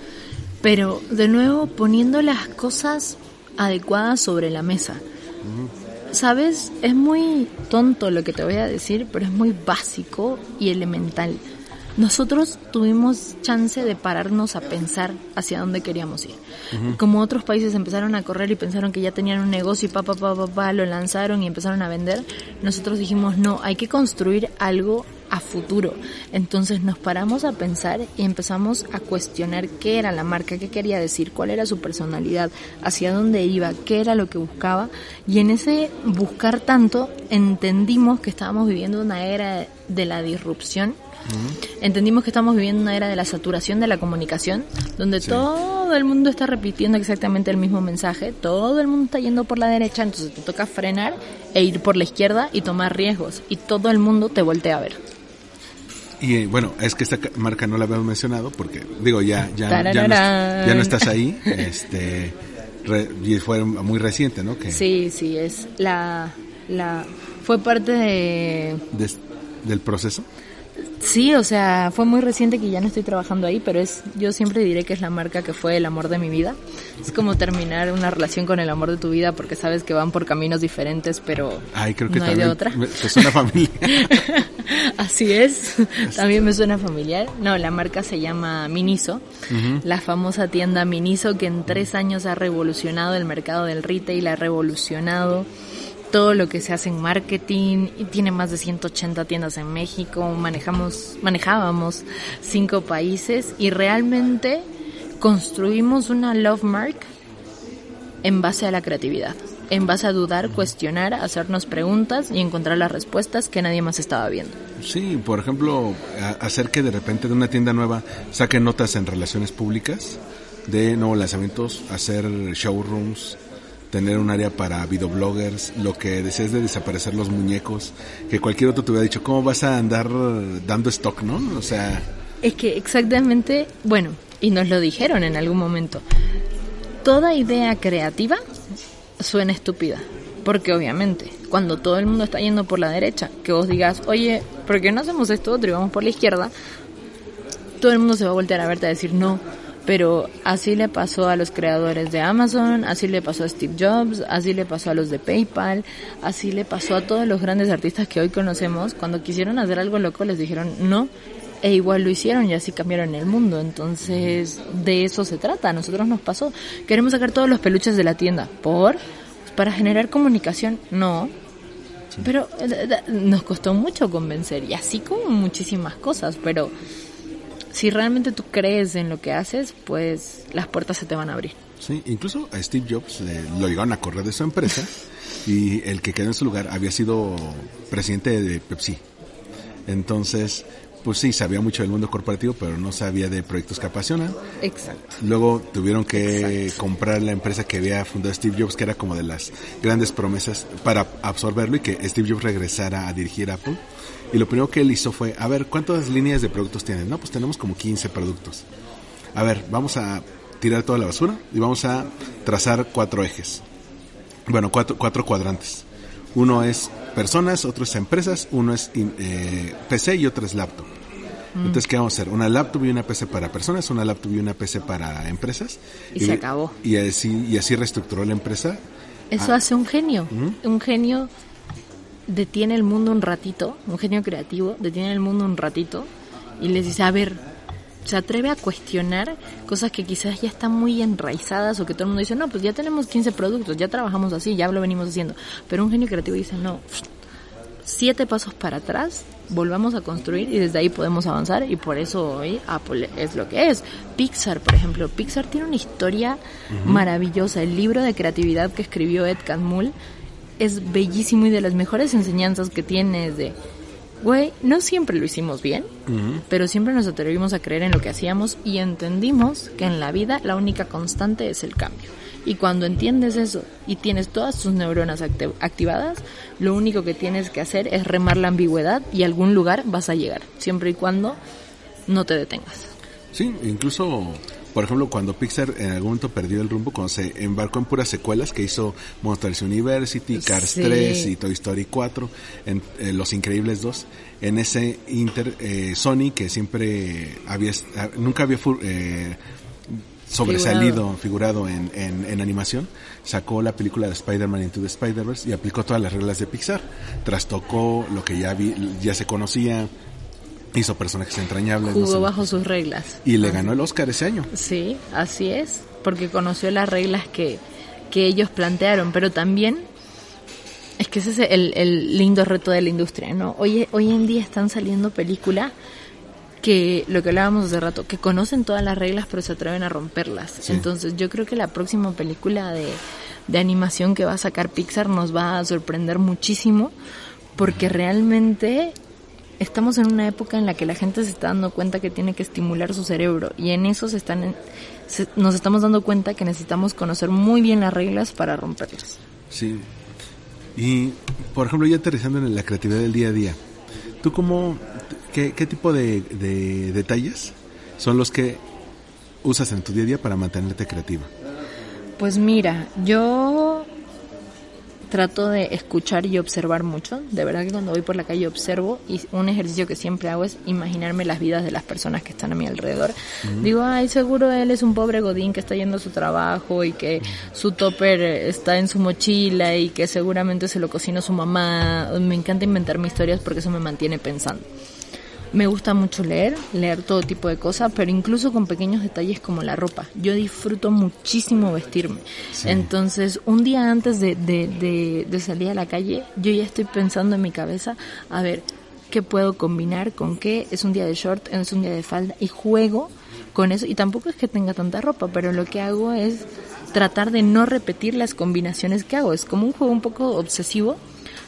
pero de nuevo poniendo las cosas adecuadas sobre la mesa. Sabes, es muy tonto lo que te voy a decir, pero es muy básico y elemental. Nosotros tuvimos chance de pararnos a pensar hacia dónde queríamos ir. Como otros países empezaron a correr y pensaron que ya tenían un negocio y pa, pa, pa, pa, pa, lo lanzaron y empezaron a vender, nosotros dijimos, no, hay que construir algo a futuro. Entonces nos paramos a pensar y empezamos a cuestionar qué era la marca, qué quería decir, cuál era su personalidad, hacia dónde iba, qué era lo que buscaba. Y en ese buscar tanto entendimos que estábamos viviendo una era de la disrupción. Entendimos que estamos viviendo una era de la saturación de la comunicación, donde todo el mundo está repitiendo exactamente el mismo mensaje, todo el mundo está yendo por la derecha, entonces te toca frenar e ir por la izquierda y tomar riesgos, y todo el mundo te voltea a ver. Y eh, bueno, es que esta ca- marca no la habíamos mencionado porque, digo, ya, ya, ya, no, ya no estás ahí, este, re- y fue muy reciente, ¿no? Que Sí, sí, es la, la, fue parte de, des- del proceso. Sí, o sea, fue muy reciente que ya no estoy trabajando ahí, pero es, yo siempre diré que es la marca que fue el amor de mi vida. Es como terminar una relación con el amor de tu vida porque sabes que van por caminos diferentes, pero Ay, creo que no hay de otra. te suena familia. [laughs] Así es, también me suena familiar. No, la marca se llama Miniso, la famosa tienda Miniso que en tres años ha revolucionado el mercado del retail, ha revolucionado todo lo que se hace en marketing y tiene más de 180 tiendas en México, manejamos, manejábamos cinco países y realmente construimos una love mark en base a la creatividad, en base a dudar, cuestionar, hacernos preguntas y encontrar las respuestas que nadie más estaba viendo. Sí, por ejemplo, hacer que de repente de una tienda nueva saquen notas en relaciones públicas de nuevos lanzamientos, hacer showrooms, tener un área para videobloggers, lo que desees de desaparecer los muñecos, que cualquier otro te hubiera dicho, ¿cómo vas a andar dando stock, no? O sea, Es que exactamente, bueno, y nos lo dijeron en algún momento, toda idea creativa suena estúpida. Porque obviamente, cuando todo el mundo está yendo por la derecha, que vos digas, oye, ¿por qué no hacemos esto otro y vamos por la izquierda? Todo el mundo se va a voltear a verte a decir no. Pero así le pasó a los creadores de Amazon, así le pasó a Steve Jobs, así le pasó a los de PayPal, así le pasó a todos los grandes artistas que hoy conocemos. Cuando quisieron hacer algo loco les dijeron no, e igual lo hicieron y así cambiaron el mundo. Entonces, de eso se trata. A nosotros nos pasó. Queremos sacar todos los peluches de la tienda. ¿Por? Para generar comunicación. No. Pero eh, nos costó mucho convencer. Y así como muchísimas cosas. Pero si realmente tú crees en lo que haces, pues las puertas se te van a abrir. sí, incluso a Steve Jobs le- lo llegaron a correr de su empresa [laughs] y el que quedó en su lugar había sido presidente de Pepsi. Entonces, pues sí, sabía mucho del mundo corporativo, pero no sabía de proyectos que apasionan. Exacto. Luego tuvieron que comprar la empresa que había fundado Steve Jobs, que era como de las grandes promesas para absorberlo y que Steve Jobs regresara a dirigir Apple. Y lo primero que él hizo fue, a ver, ¿cuántas líneas de productos tienen? No, pues tenemos como 15 productos. A ver, vamos a tirar toda la basura y vamos a trazar cuatro ejes. Bueno, cuatro, cuatro cuadrantes. Uno es personas, otro es empresas, uno es eh, PC y otro es laptop. Entonces, ¿qué vamos a hacer? Una laptop y una PC para personas, una laptop y una PC para empresas. Y se acabó. Y así, y así reestructuró la empresa. Eso hace un genio. Un genio detiene el mundo un ratito, un genio creativo detiene el mundo un ratito y les dice, a ver, se atreve a cuestionar cosas que quizás ya están muy enraizadas o que todo el mundo dice, no, pues ya tenemos 15 productos, ya trabajamos así, ya lo venimos haciendo. Pero un genio creativo dice, no, siete pasos para atrás, volvamos a construir y desde ahí podemos avanzar y por eso hoy Apple es lo que es. Pixar, por ejemplo, Pixar tiene una historia maravillosa. El libro de creatividad que escribió Ed Catmull es bellísimo y de las mejores enseñanzas que tiene es de, güey, no siempre lo hicimos bien, pero siempre nos atrevimos a creer en lo que hacíamos y entendimos que en la vida la única constante es el cambio. Y cuando entiendes eso y tienes todas tus neuronas acti- activadas, lo único que tienes que hacer es remar la ambigüedad y a algún lugar vas a llegar, siempre y cuando no te detengas. Sí, incluso, por ejemplo, cuando Pixar en algún momento perdió el rumbo, cuando se embarcó en puras secuelas que hizo Monsters University, Cars Sí. 3 y Toy Story 4, en, eh, Los Increíbles 2, en ese Inter, eh, Sony que siempre había, ah, nunca había eh, sobresalido, figurado, en, en, en animación, sacó la película de Spider-Man Into the Spider-Verse y aplicó todas las reglas de Pixar. Trastocó lo que ya, vi, ya se conocía, hizo personajes entrañables. no Jugó sé. bajo sus reglas. Y le Ah. ganó el Oscar ese año. Sí, así es, porque conoció las reglas que, que ellos plantearon, pero también es que ese es el, el lindo reto de la industria, ¿no? Hoy, hoy en día están saliendo películas que, lo que hablábamos hace rato, que conocen todas las reglas pero se atreven a romperlas. Sí. Entonces yo creo que la próxima película de, de animación que va a sacar Pixar nos va a sorprender muchísimo porque realmente estamos en una época en la que la gente se está dando cuenta que tiene que estimular su cerebro y en eso se están en- se- nos estamos dando cuenta que necesitamos conocer muy bien las reglas para romperlas. Sí. Y, por ejemplo, ya aterrizando en la creatividad del día a día, ¿tú cómo, qué, qué tipo de, de detalles son los que usas en tu día a día para mantenerte creativa? Pues mira, yo trato de escuchar y observar mucho. De verdad que cuando voy por la calle observo y un ejercicio que siempre hago es imaginarme las vidas de las personas que están a mi alrededor. Digo, ay, seguro él es un pobre godín que está yendo a su trabajo y que su topper está en su mochila y que seguramente se lo cocinó su mamá. Me encanta inventarme historias porque eso me mantiene pensando. Me gusta mucho leer, leer todo tipo de cosas, pero incluso con pequeños detalles como la ropa. Yo disfruto muchísimo vestirme. Entonces, un día antes de, de, de, salir a la calle, yo ya estoy pensando en mi cabeza, a ver, ¿qué puedo combinar con qué? Es un día de short, es un día de falda y juego con eso. Y tampoco es que tenga tanta ropa, pero lo que hago es tratar de no repetir las combinaciones que hago. Es como un juego un poco obsesivo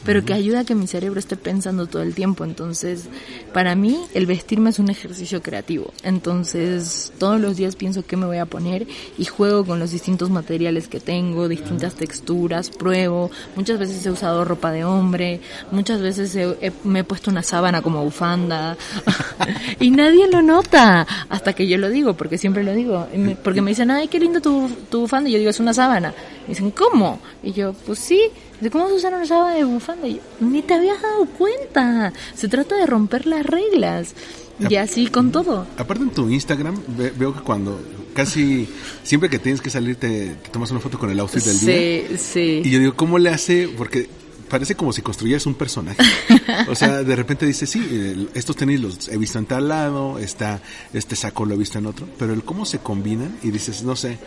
pero que ayuda a que mi cerebro esté pensando todo el tiempo. Entonces, para mí, el vestirme es un ejercicio creativo. Entonces, todos los días pienso qué me voy a poner y juego con los distintos materiales que tengo, distintas texturas, pruebo. Muchas veces he usado ropa de hombre, muchas veces me he puesto una sábana como bufanda [laughs] y nadie lo nota hasta que yo lo digo, porque siempre lo digo. Porque me dicen, ay, qué lindo tu, tu bufanda. Y yo digo, es una sábana. Y dicen, ¿cómo? Y yo, pues sí, de cómo se usan una sábana de bufanda. Y yo, ni te habías dado cuenta. Se trata de romper las reglas. Y así con todo. Aparte en tu Instagram veo que cuando casi siempre que tienes que salir te, tomas una foto con el outfit del día. Sí, sí. Y yo digo, ¿cómo le hace? Porque parece como si construyeras un personaje. [laughs] O sea, de repente dices, sí, estos tenis los he visto en tal lado, está, este saco lo he visto en otro, pero el cómo se combinan y dices, no sé,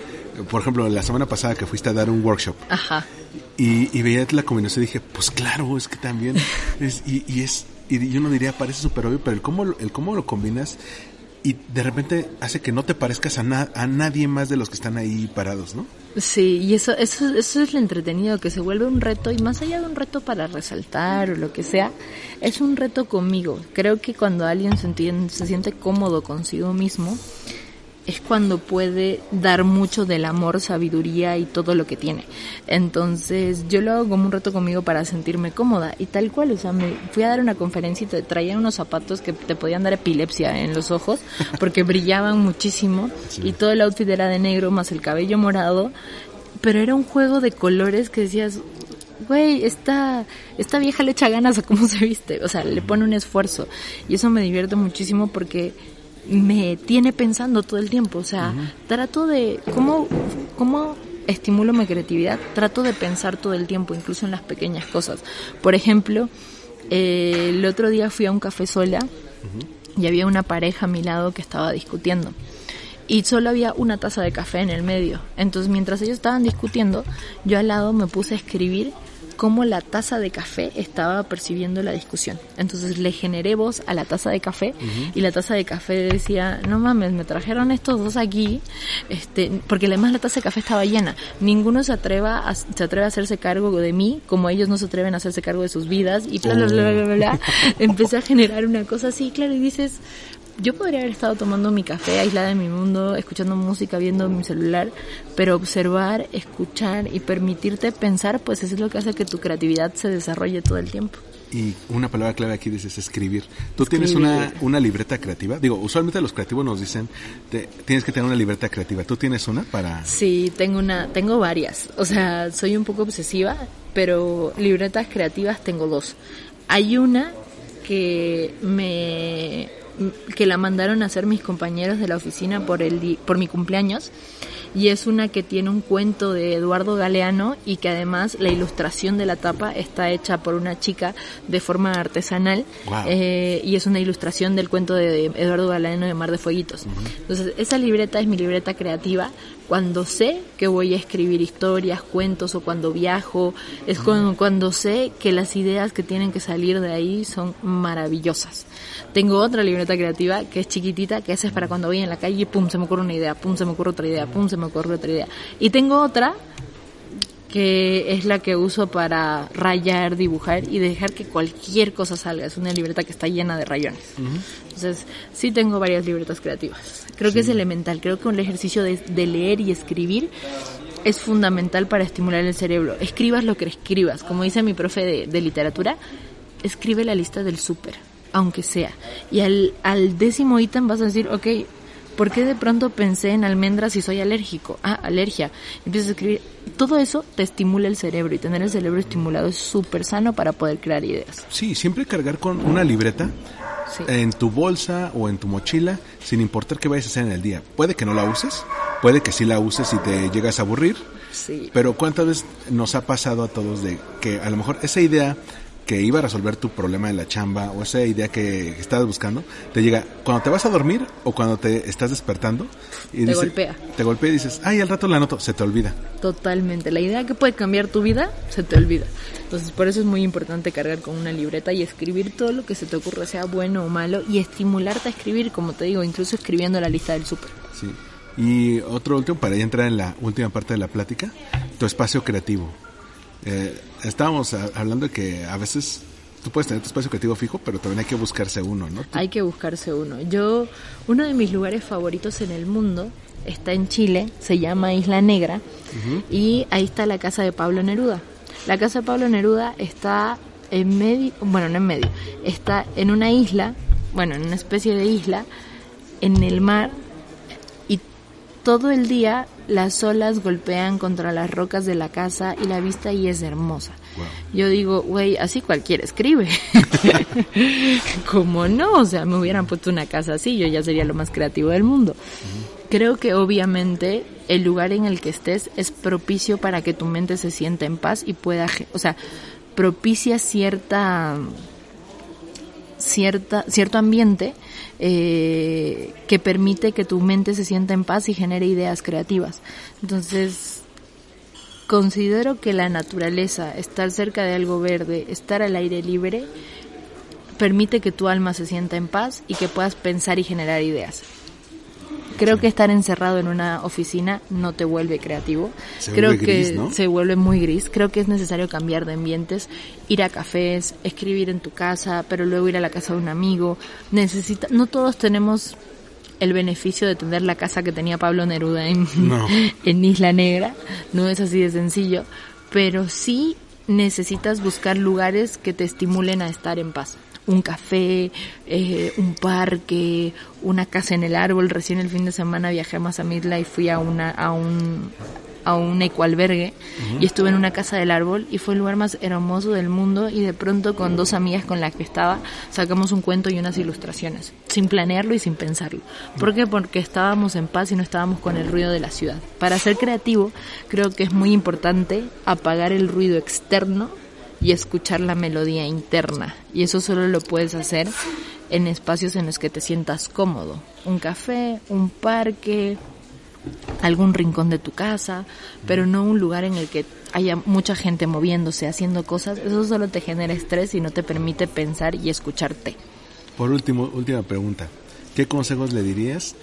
por ejemplo, la semana pasada que fuiste a dar un workshop. Ajá. Y, y veía la combinación y dije, pues claro, es que también es, y, y es, y yo no diría parece súper obvio, pero el cómo, el cómo lo combinas y de repente hace que no te parezcas a, a nadie más de los que están ahí parados, ¿no? Sí, y eso, eso, eso es lo entretenido, que se vuelve un reto, y más allá de un reto para resaltar o lo que sea, es un reto conmigo. Creo que cuando alguien se, entiende, se siente cómodo consigo mismo, es cuando puede dar mucho del amor, sabiduría y todo lo que tiene. Entonces yo lo hago como un reto conmigo para sentirme cómoda. Y tal cual, o sea, me fui a dar una conferencia y te traían unos zapatos que te podían dar epilepsia en los ojos porque [laughs] brillaban muchísimo. Y todo el outfit era de negro más el cabello morado, pero era un juego de colores que decías, güey, esta, esta vieja le echa ganas a cómo se viste, o sea, le pone un esfuerzo. Y eso me divierte muchísimo porque me tiene pensando todo el tiempo. O sea, trato de, ¿cómo, ¿cómo estimulo mi creatividad? Trato de pensar todo el tiempo, incluso en las pequeñas cosas. Por ejemplo, eh, el otro día fui a un café sola y había una pareja a mi lado que estaba discutiendo. Y solo había una taza de café en el medio. Entonces, mientras ellos estaban discutiendo, yo al lado me puse a escribir cómo la taza de café estaba percibiendo la discusión. Entonces le generé voz a la taza de café y la taza de café decía, no mames, me trajeron estos dos aquí, este, porque además la taza de café estaba llena. Ninguno se atreva a, se atreve a hacerse cargo de mí, como ellos no se atreven a hacerse cargo de sus vidas y bla, bla, bla, bla, bla, bla. Empecé a generar una cosa así, claro, y dices, yo podría haber estado tomando mi café aislada en mi mundo, escuchando música, viendo mi celular, pero observar, escuchar y permitirte pensar, pues eso es lo que hace que tu creatividad se desarrolle todo el tiempo. Y una palabra clave aquí dices escribir. ¿Tú tienes una, una libreta creativa? Digo, usualmente los creativos nos dicen, te, tienes que tener una libreta creativa. ¿Tú tienes una para...? Sí, tengo una, tengo varias. O sea, soy un poco obsesiva, pero libretas creativas tengo dos. Hay una que me que la mandaron a hacer mis compañeros de la oficina por el por mi cumpleaños. Y es una que tiene un cuento de Eduardo Galeano y que además la ilustración de la tapa está hecha por una chica de forma artesanal eh, y es una ilustración del cuento de Eduardo Galeano de Mar de Fueguitos. Entonces esa libreta es mi libreta creativa cuando sé que voy a escribir historias, cuentos o cuando viajo, es cuando, cuando sé que las ideas que tienen que salir de ahí son maravillosas. Tengo otra libreta creativa que es chiquitita, que esa es para cuando voy en la calle, pum, se me ocurre una idea, pum, se me ocurre otra idea, pum, se me ocurre otra idea. Y tengo otra que es la que uso para rayar, dibujar y dejar que cualquier cosa salga. Es una libreta que está llena de rayones. Entonces, sí tengo varias libretas creativas. Creo que es elemental. Creo que un ejercicio de, leer y escribir es fundamental para estimular el cerebro. Escribas lo que escribas. Como dice mi profe de, de literatura, escribe la lista del súper, aunque sea. Y al, al décimo ítem vas a decir, ok, ¿Por qué de pronto pensé en almendras y soy alérgico? Ah, alergia. Empiezas a escribir. Todo eso te estimula el cerebro y tener el cerebro estimulado es súper sano para poder crear ideas. Sí, siempre cargar con una libreta Sí. en tu bolsa o en tu mochila, sin importar qué vayas a hacer en el día. Puede que no la uses, puede que sí la uses y te llegas a aburrir, Sí. pero ¿cuántas veces nos ha pasado a todos de que a lo mejor esa idea que iba a resolver tu problema en la chamba o esa idea que estabas buscando, te llega cuando te vas a dormir o cuando te estás despertando y Te golpea. Te golpea y dices, ay, al rato la anoto, se te olvida. Totalmente. La idea que puede cambiar tu vida se te olvida. Entonces, por eso es muy importante cargar con una libreta y escribir todo lo que se te ocurra, sea bueno o malo, y estimularte a escribir, como te digo, incluso escribiendo la lista del súper. Sí. Y otro último, para ya entrar en la última parte de la plática, tu espacio creativo. Eh, estábamos a- hablando de que a veces tú puedes tener tu espacio creativo fijo, pero también hay que buscarse uno, ¿no? Hay que buscarse uno. Yo, uno de mis lugares favoritos en el mundo está en Chile, se llama Isla Negra, y ahí está la casa de Pablo Neruda. La casa de Pablo Neruda está en medio, bueno, no en medio, está en una isla, bueno, en una especie de isla, en el mar, todo el día las olas golpean contra las rocas de la casa y la vista ahí es hermosa. Wow. Yo digo, güey, así cualquiera escribe. [laughs] ¿Cómo no? O sea, me hubieran puesto una casa así, yo ya sería lo más creativo del mundo. Creo que obviamente el lugar en el que estés es propicio para que tu mente se sienta en paz y pueda, o sea, propicia cierta cierta cierto ambiente eh, que permite que tu mente se sienta en paz y genere ideas creativas. Entonces, considero que la naturaleza, estar cerca de algo verde, estar al aire libre, permite que tu alma se sienta en paz y que puedas pensar y generar ideas. Creo que estar encerrado en una oficina no te vuelve creativo. Se Creo vuelve que gris, ¿no? se vuelve muy gris. Creo que es necesario cambiar de ambientes, ir a cafés, escribir en tu casa, pero luego ir a la casa de un amigo. Necesita, no todos tenemos el beneficio de tener la casa que tenía Pablo Neruda en, No. [laughs] en Isla Negra. No es así de sencillo, pero sí necesitas buscar lugares que te estimulen a estar en paz. Un café, eh, un parque, una casa en el árbol. Recién el fin de semana viajé a Mazamitla y fui a una a un a un ecoalbergue y estuve en una casa del árbol y fue el lugar más hermoso del mundo y de pronto con dos amigas con las que estaba sacamos un cuento y unas ilustraciones sin planearlo y sin pensarlo. ¿Por qué? Porque estábamos en paz y no estábamos con el ruido de la ciudad. Para ser creativo creo que es muy importante apagar el ruido externo y escuchar la melodía interna y eso solo lo puedes hacer en espacios en los que te sientas cómodo. Un café, un parque, algún rincón de tu casa, pero no un lugar en el que haya mucha gente moviéndose, haciendo cosas. Eso solo te genera estrés y no te permite pensar y escucharte. Por último, última pregunta. ¿Qué consejos le dirías?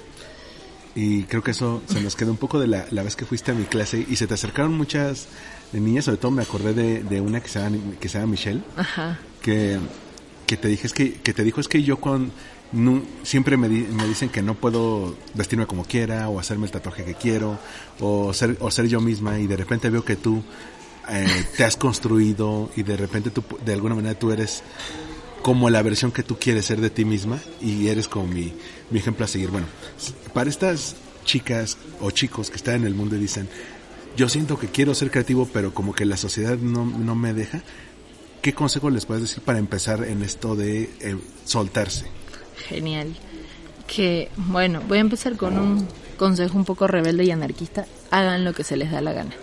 Y creo que eso se nos quedó un poco de la, la vez que fuiste a mi clase y se te acercaron muchas niñas, sobre todo me acordé de, de una que se llama, que se llama Michelle, Ajá. que, que te dije es que, que te dijo es que yo con siempre me, di- me dicen que no puedo vestirme como quiera o hacerme el tatuaje que quiero o ser o ser yo misma y de repente veo que tú eh, te has construido y de repente tú de alguna manera tú eres como la versión que tú quieres ser de ti misma y eres como mi, mi ejemplo a seguir. Bueno, para estas chicas o chicos que están en el mundo y dicen, yo siento que quiero ser creativo, pero como que la sociedad no, no me deja, ¿qué consejo les puedes decir para empezar en esto de eh, soltarse? Genial. Que, bueno, voy a empezar con un consejo un poco rebelde y anarquista. Hagan lo que se les da la gana.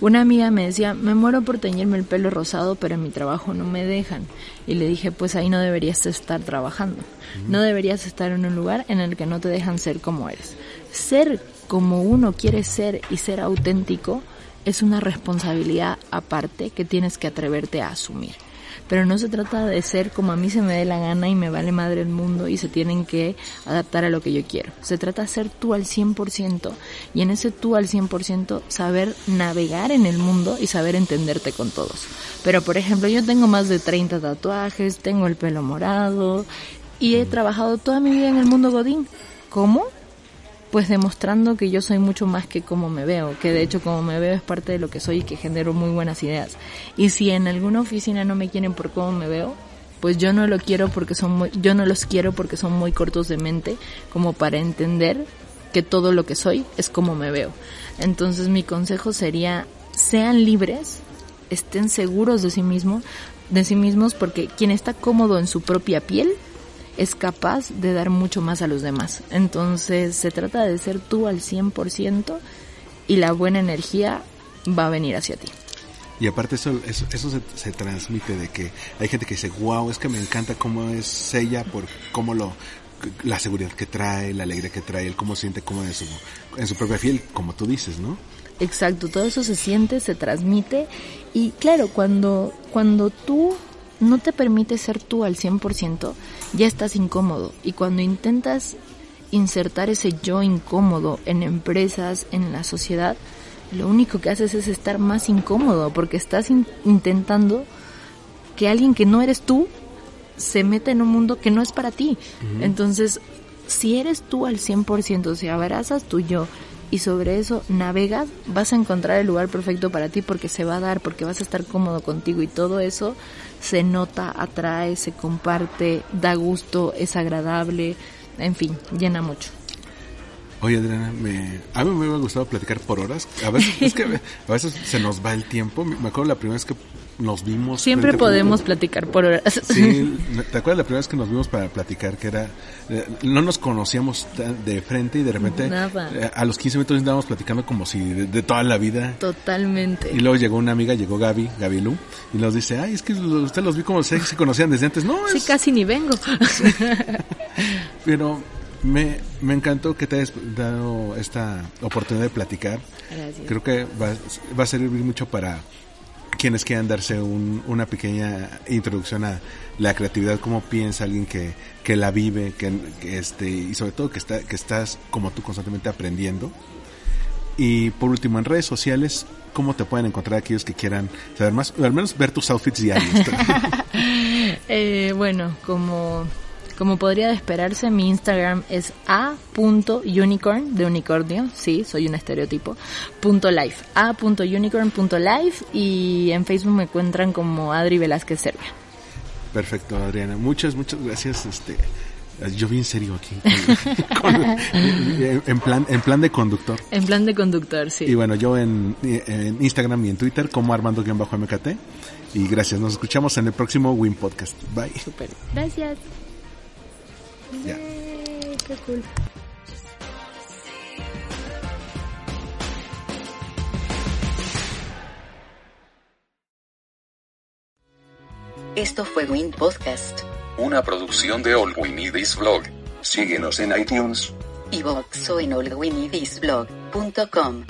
Una amiga me decía, me muero por teñirme el pelo rosado, pero en mi trabajo no me dejan. Y le dije, pues ahí no deberías estar trabajando. No deberías estar en un lugar en el que no te dejan ser como eres. Ser como uno quiere ser y ser auténtico es una responsabilidad aparte que tienes que atreverte a asumir. Pero no se trata de ser como a mí se me dé la gana y me vale madre el mundo y se tienen que adaptar a lo que yo quiero. Se trata de ser tú al 100% y en ese tú al 100% saber navegar en el mundo y saber entenderte con todos. Pero por ejemplo, yo tengo más de 30 tatuajes, tengo el pelo morado y he trabajado toda mi vida en el mundo godín. ¿Cómo? Pues demostrando que yo soy mucho más que como me veo, que de hecho como me veo es parte de lo que soy y que genero muy buenas ideas. Y si en alguna oficina no me quieren por cómo me veo, pues yo no lo quiero porque son muy, yo no los quiero porque son muy cortos de mente como para entender que todo lo que soy es como me veo. Entonces mi consejo sería, sean libres, estén seguros de sí mismos, de sí mismos porque quien está cómodo en su propia piel es capaz de dar mucho más a los demás. Entonces se trata de ser tú al 100% y la buena energía va a venir hacia ti. Y aparte eso, eso, eso se, se, transmite de que hay gente que dice, wow, es que me encanta cómo es ella por cómo lo, la seguridad que trae, la alegría que trae, el cómo siente cómo en su, en su propia piel, como tú dices, ¿no? Exacto, todo eso se siente, se transmite y claro, cuando, cuando tú no te permites ser tú al 100%, ya estás incómodo y cuando intentas insertar ese yo incómodo en empresas, en la sociedad, lo único que haces es estar más incómodo porque estás in intentando que alguien que no eres tú se meta en un mundo que no es para ti. Uh -huh. Entonces, si eres tú al 100%, si abrazas tu yo y sobre eso navegas, vas a encontrar el lugar perfecto para ti porque se va a dar, porque vas a estar cómodo contigo y todo eso se nota, atrae, se comparte, da gusto, es agradable, en fin, llena mucho. Oye, Adriana, me, a mí me hubiera gustado platicar por horas. A veces, es que [laughs] a veces se nos va el tiempo. Me acuerdo la primera vez que nos vimos. Siempre podemos platicar por horas. Sí, [laughs] ¿te acuerdas la primera vez que nos vimos para platicar? Que era, eh, no nos conocíamos de frente y de repente Nada. Eh, a los 15 minutos estábamos platicando como si de, de, toda la vida. Totalmente. Y luego llegó una amiga, llegó Gaby, Gaby Lu, y nos dice, ay, es que usted los vi como si se conocían desde antes. No, Sí, es... casi ni vengo. [laughs] Pero me, me encantó que te hayas dado esta oportunidad de platicar. Gracias. Creo que va, va a servir mucho para quienes quieran darse un, una pequeña introducción a la creatividad, cómo piensa alguien que, que la vive, que, este, y sobre todo que, está, que estás como tú constantemente aprendiendo. Y por último, en redes sociales, ¿cómo te pueden encontrar aquellos que quieran saber más? Al menos ver tus outfits diarios. [laughs] eh, bueno, como como podría esperarse, mi Instagram es a.unicorn, de unicornio, sí, soy un estereotipo, punto life, a.unicorn.life y en Facebook me encuentran como Adri Velázquez Serbia. Perfecto, Adriana. Muchas, muchas gracias. Este, yo bien serio aquí. Con, [laughs] con, en, plan, en plan de conductor. En plan de conductor, sí. Y bueno, yo en, en Instagram y en Twitter como Armando-MKT. Y gracias. Nos escuchamos en el próximo Win Podcast. Bye. Super. Gracias. Ya. Yay, qué cool. Esto fue Win Podcast. Una producción de All We Need Is Blog. Síguenos en iTunes. Y Vox o en allwinidisblog.com.